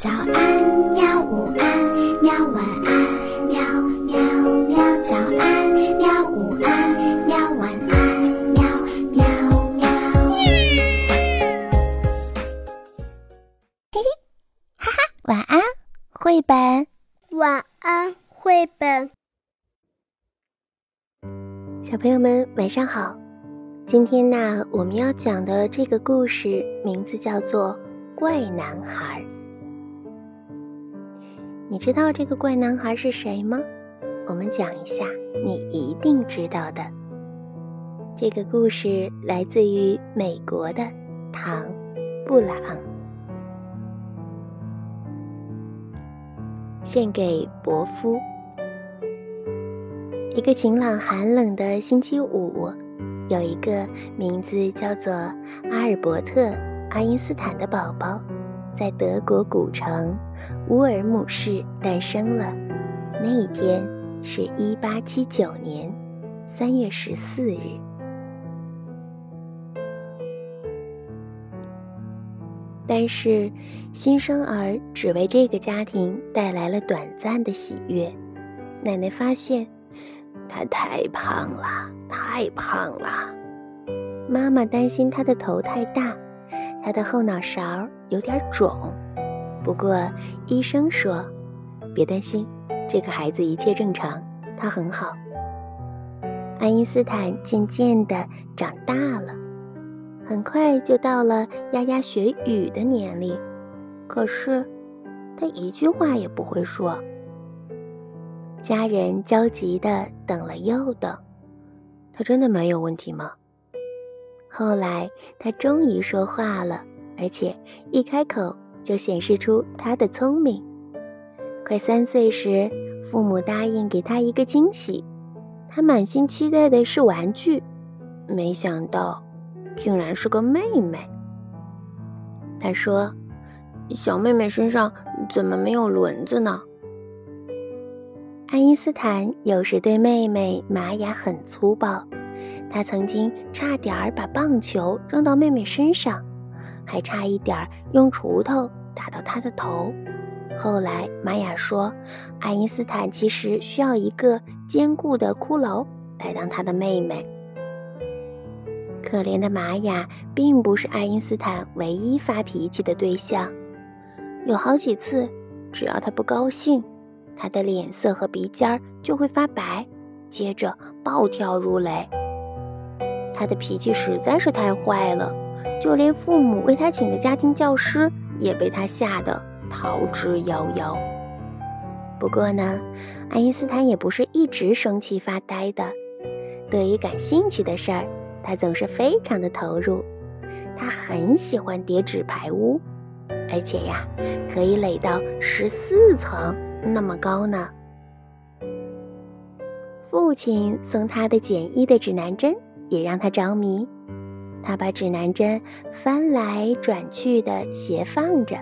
早安，喵！午安，喵！晚安，喵喵喵！早安，喵！午安，喵！晚安，喵喵喵！嘿嘿，哈哈，晚安，绘本。晚安，绘本。小朋友们，晚上好。今天呢，我们要讲的这个故事名字叫做《怪男孩》。你知道这个怪男孩是谁吗？我们讲一下，你一定知道的。这个故事来自于美国的唐·布朗，献给伯夫。一个晴朗寒冷的星期五，有一个名字叫做阿尔伯特·爱因斯坦的宝宝。在德国古城乌尔姆市诞生了。那一天是一八七九年三月十四日。但是，新生儿只为这个家庭带来了短暂的喜悦。奶奶发现他太胖了，太胖了。妈妈担心他的头太大。他的后脑勺有点肿，不过医生说，别担心，这个孩子一切正常，他很好。爱因斯坦渐渐地长大了，很快就到了牙牙学语的年龄，可是他一句话也不会说。家人焦急地等了又等，他真的没有问题吗？后来，他终于说话了，而且一开口就显示出他的聪明。快三岁时，父母答应给他一个惊喜，他满心期待的是玩具，没想到，竟然是个妹妹。他说：“小妹妹身上怎么没有轮子呢？”爱因斯坦有时对妹妹玛雅很粗暴。他曾经差点儿把棒球扔到妹妹身上，还差一点儿用锄头打到她的头。后来玛雅说，爱因斯坦其实需要一个坚固的骷髅来当他的妹妹。可怜的玛雅并不是爱因斯坦唯一发脾气的对象，有好几次，只要他不高兴，他的脸色和鼻尖儿就会发白，接着暴跳如雷。他的脾气实在是太坏了，就连父母为他请的家庭教师也被他吓得逃之夭夭。不过呢，爱因斯坦也不是一直生气发呆的，对于感兴趣的事儿，他总是非常的投入。他很喜欢叠纸牌屋，而且呀，可以垒到十四层那么高呢。父亲送他的简易的指南针。也让他着迷，他把指南针翻来转去的斜放着，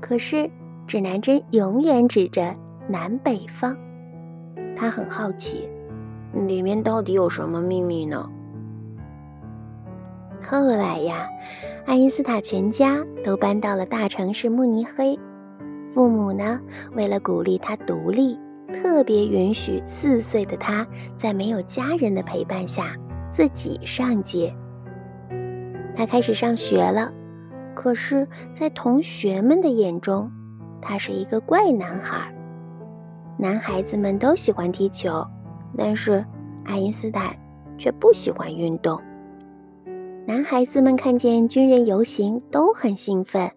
可是指南针永远指着南北方。他很好奇，里面到底有什么秘密呢？后来呀，爱因斯坦全家都搬到了大城市慕尼黑，父母呢，为了鼓励他独立，特别允许四岁的他在没有家人的陪伴下。自己上街，他开始上学了。可是，在同学们的眼中，他是一个怪男孩。男孩子们都喜欢踢球，但是爱因斯坦却不喜欢运动。男孩子们看见军人游行都很兴奋，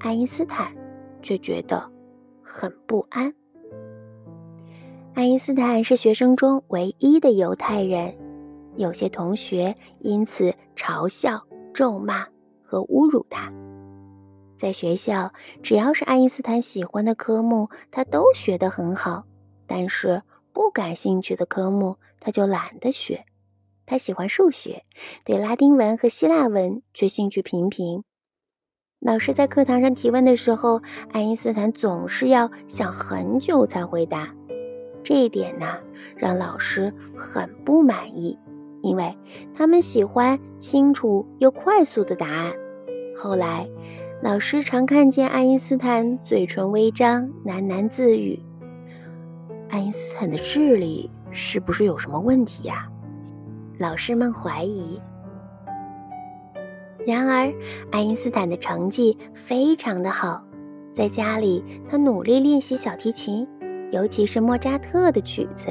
爱因斯坦却觉得很不安。爱因斯坦是学生中唯一的犹太人。有些同学因此嘲笑、咒骂和侮辱他。在学校，只要是爱因斯坦喜欢的科目，他都学得很好；但是不感兴趣的科目，他就懒得学。他喜欢数学，对拉丁文和希腊文却兴趣平平。老师在课堂上提问的时候，爱因斯坦总是要想很久才回答。这一点呢，让老师很不满意。因为他们喜欢清楚又快速的答案。后来，老师常看见爱因斯坦嘴唇微张，喃喃自语：“爱因斯坦的智力是不是有什么问题呀？”老师们怀疑。然而，爱因斯坦的成绩非常的好，在家里他努力练习小提琴，尤其是莫扎特的曲子，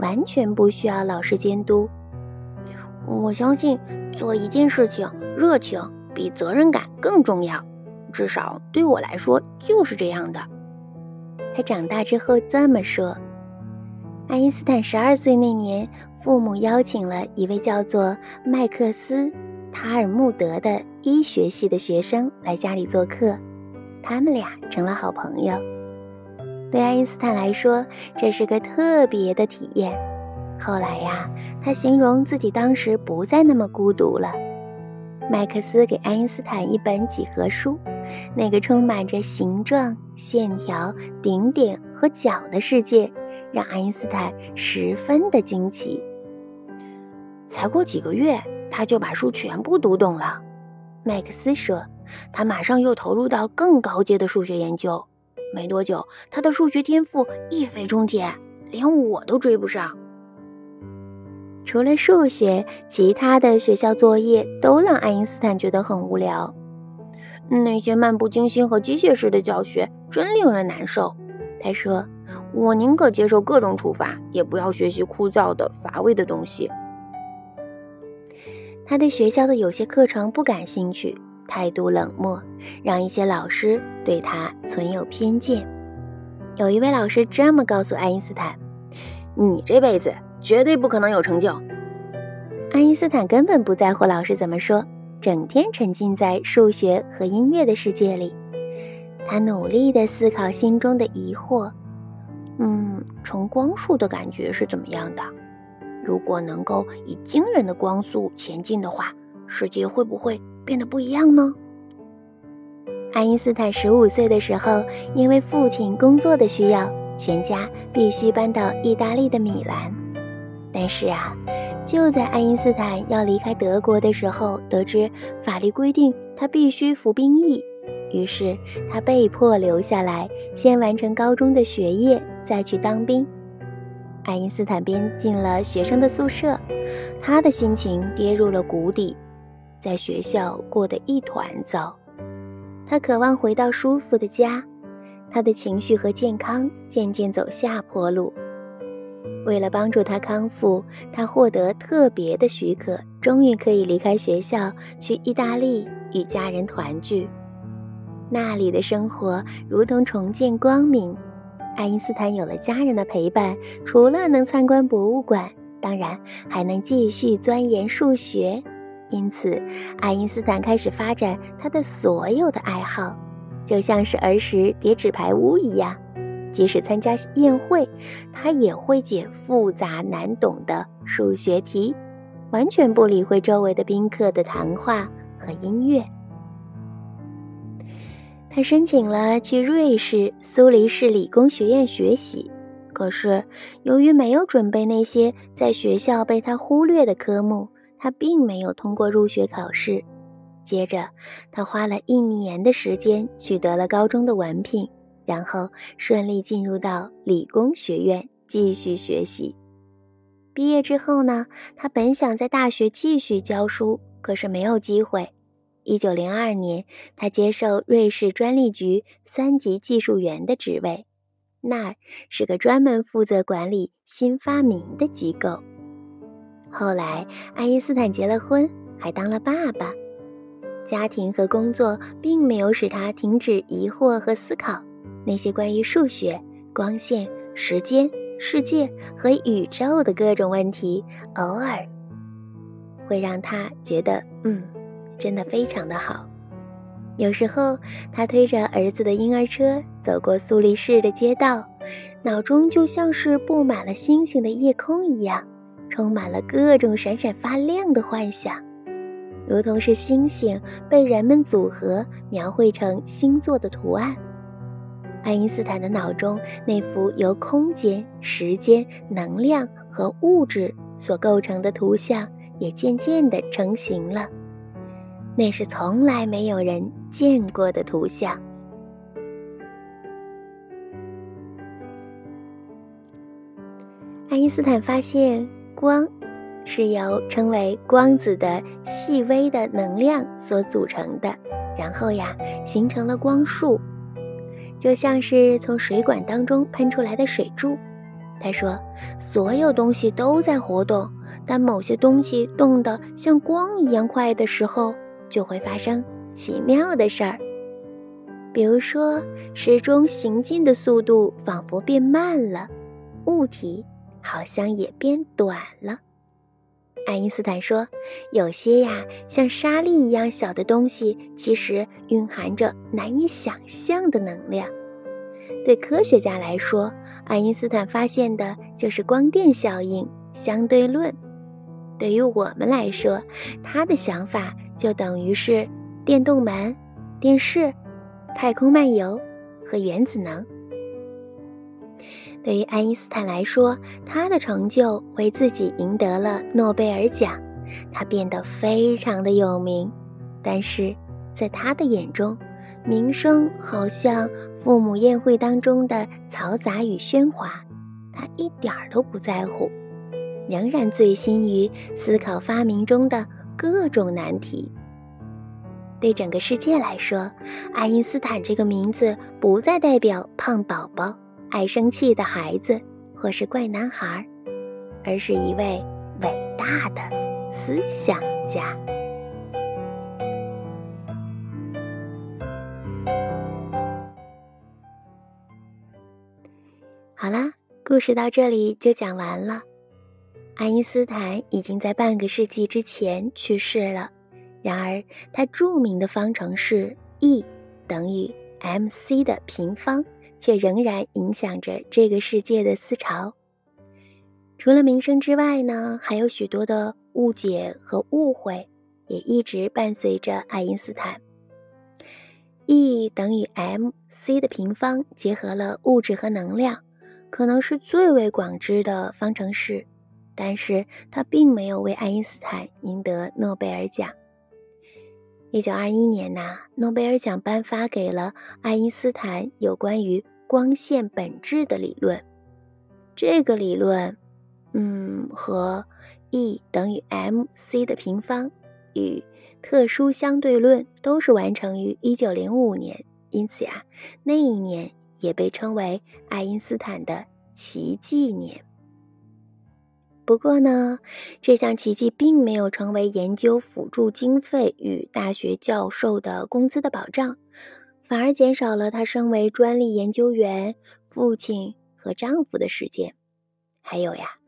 完全不需要老师监督。我相信做一件事情，热情比责任感更重要，至少对我来说就是这样的。他长大之后这么说。爱因斯坦十二岁那年，父母邀请了一位叫做麦克斯。塔尔穆德的医学系的学生来家里做客，他们俩成了好朋友。对爱因斯坦来说，这是个特别的体验。后来呀，他形容自己当时不再那么孤独了。麦克斯给爱因斯坦一本几何书，那个充满着形状、线条、顶点和角的世界，让爱因斯坦十分的惊奇。才过几个月。他就把书全部读懂了，麦克斯说，他马上又投入到更高阶的数学研究。没多久，他的数学天赋一飞冲天，连我都追不上。除了数学，其他的学校作业都让爱因斯坦觉得很无聊。那些漫不经心和机械式的教学真令人难受。他说：“我宁可接受各种处罚，也不要学习枯燥的、乏味的东西。”他对学校的有些课程不感兴趣，态度冷漠，让一些老师对他存有偏见。有一位老师这么告诉爱因斯坦：“你这辈子绝对不可能有成就。”爱因斯坦根本不在乎老师怎么说，整天沉浸在数学和音乐的世界里。他努力地思考心中的疑惑：“嗯，乘光速的感觉是怎么样的？”如果能够以惊人的光速前进的话，世界会不会变得不一样呢？爱因斯坦十五岁的时候，因为父亲工作的需要，全家必须搬到意大利的米兰。但是啊，就在爱因斯坦要离开德国的时候，得知法律规定他必须服兵役，于是他被迫留下来，先完成高中的学业，再去当兵。爱因斯坦编进了学生的宿舍，他的心情跌入了谷底，在学校过得一团糟。他渴望回到舒服的家，他的情绪和健康渐渐走下坡路。为了帮助他康复，他获得特别的许可，终于可以离开学校去意大利与家人团聚。那里的生活如同重见光明。爱因斯坦有了家人的陪伴，除了能参观博物馆，当然还能继续钻研数学。因此，爱因斯坦开始发展他的所有的爱好，就像是儿时叠纸牌屋一样。即使参加宴会，他也会解复杂难懂的数学题，完全不理会周围的宾客的谈话和音乐。他申请了去瑞士苏黎世理工学院学习，可是由于没有准备那些在学校被他忽略的科目，他并没有通过入学考试。接着，他花了一年的时间取得了高中的文凭，然后顺利进入到理工学院继续学习。毕业之后呢，他本想在大学继续教书，可是没有机会。一九零二年，他接受瑞士专利局三级技术员的职位，那儿是个专门负责管理新发明的机构。后来，爱因斯坦结了婚，还当了爸爸。家庭和工作并没有使他停止疑惑和思考，那些关于数学、光线、时间、世界和宇宙的各种问题，偶尔会让他觉得，嗯。真的非常的好。有时候，他推着儿子的婴儿车走过苏黎世的街道，脑中就像是布满了星星的夜空一样，充满了各种闪闪发亮的幻想，如同是星星被人们组合描绘成星座的图案。爱因斯坦的脑中那幅由空间、时间、能量和物质所构成的图像，也渐渐地成型了。那是从来没有人见过的图像。爱因斯坦发现，光是由称为光子的细微的能量所组成的，然后呀，形成了光束，就像是从水管当中喷出来的水柱。他说，所有东西都在活动，但某些东西动得像光一样快的时候。就会发生奇妙的事儿，比如说时钟行进的速度仿佛变慢了，物体好像也变短了。爱因斯坦说，有些呀像沙粒一样小的东西，其实蕴含着难以想象的能量。对科学家来说，爱因斯坦发现的就是光电效应、相对论；对于我们来说，他的想法。就等于是电动门、电视、太空漫游和原子能。对于爱因斯坦来说，他的成就为自己赢得了诺贝尔奖，他变得非常的有名。但是在他的眼中，名声好像父母宴会当中的嘈杂与喧哗，他一点儿都不在乎，仍然醉心于思考发明中的。各种难题。对整个世界来说，爱因斯坦这个名字不再代表胖宝宝、爱生气的孩子或是怪男孩，而是一位伟大的思想家。好啦，故事到这里就讲完了。爱因斯坦已经在半个世纪之前去世了，然而他著名的方程式 E 等于 mc 的平方却仍然影响着这个世界的思潮。除了名声之外呢，还有许多的误解和误会也一直伴随着爱因斯坦。E 等于 mc 的平方结合了物质和能量，可能是最为广知的方程式。但是他并没有为爱因斯坦赢得诺贝尔奖。一九二一年呐，诺贝尔奖颁发给了爱因斯坦有关于光线本质的理论。这个理论，嗯，和 E 等于 mc 的平方与特殊相对论都是完成于一九零五年，因此呀，那一年也被称为爱因斯坦的奇迹年。不过呢，这项奇迹并没有成为研究辅助经费与大学教授的工资的保障，反而减少了他身为专利研究员、父亲和丈夫的时间。还有呀，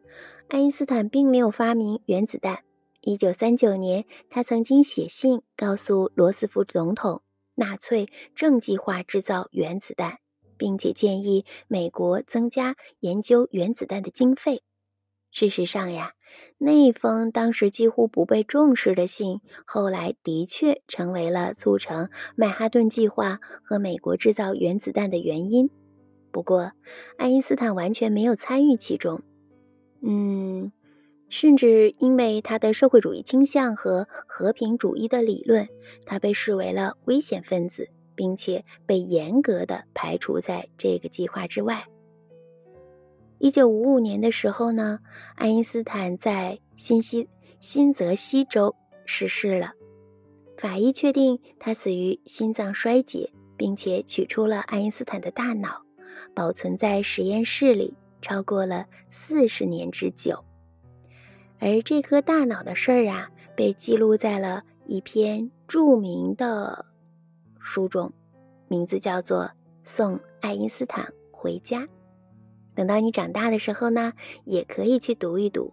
爱因斯坦并没有发明原子弹。一九三九年，他曾经写信告诉罗斯福总统，纳粹正计划制造原子弹，并且建议美国增加研究原子弹的经费。事实上呀，那封当时几乎不被重视的信，后来的确成为了促成曼哈顿计划和美国制造原子弹的原因。不过，爱因斯坦完全没有参与其中。嗯，甚至因为他的社会主义倾向和和平主义的理论，他被视为了危险分子，并且被严格的排除在这个计划之外。一九五五年的时候呢，爱因斯坦在新西新泽西州逝世了。法医确定他死于心脏衰竭，并且取出了爱因斯坦的大脑，保存在实验室里超过了四十年之久。而这颗大脑的事儿啊，被记录在了一篇著名的书中，名字叫做《送爱因斯坦回家》。等到你长大的时候呢，也可以去读一读。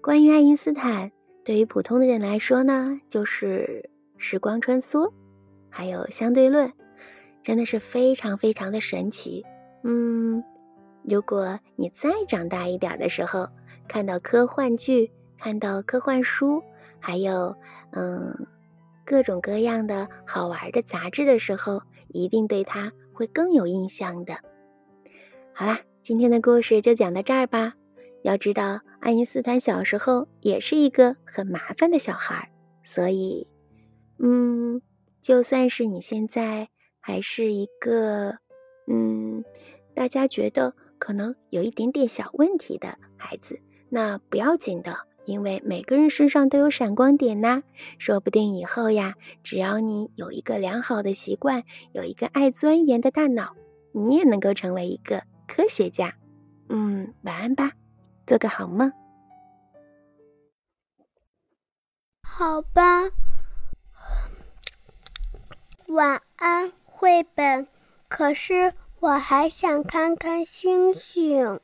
关于爱因斯坦，对于普通的人来说呢，就是时光穿梭，还有相对论，真的是非常非常的神奇。嗯，如果你再长大一点的时候，看到科幻剧、看到科幻书，还有嗯各种各样的好玩的杂志的时候，一定对它会更有印象的。好啦。今天的故事就讲到这儿吧。要知道，爱因斯坦小时候也是一个很麻烦的小孩，所以，嗯，就算是你现在还是一个，嗯，大家觉得可能有一点点小问题的孩子，那不要紧的，因为每个人身上都有闪光点呐。说不定以后呀，只要你有一个良好的习惯，有一个爱钻研的大脑，你也能够成为一个科学家。嗯，晚安吧，做个好梦。好吧，晚安，绘本。可是我还想看看星星。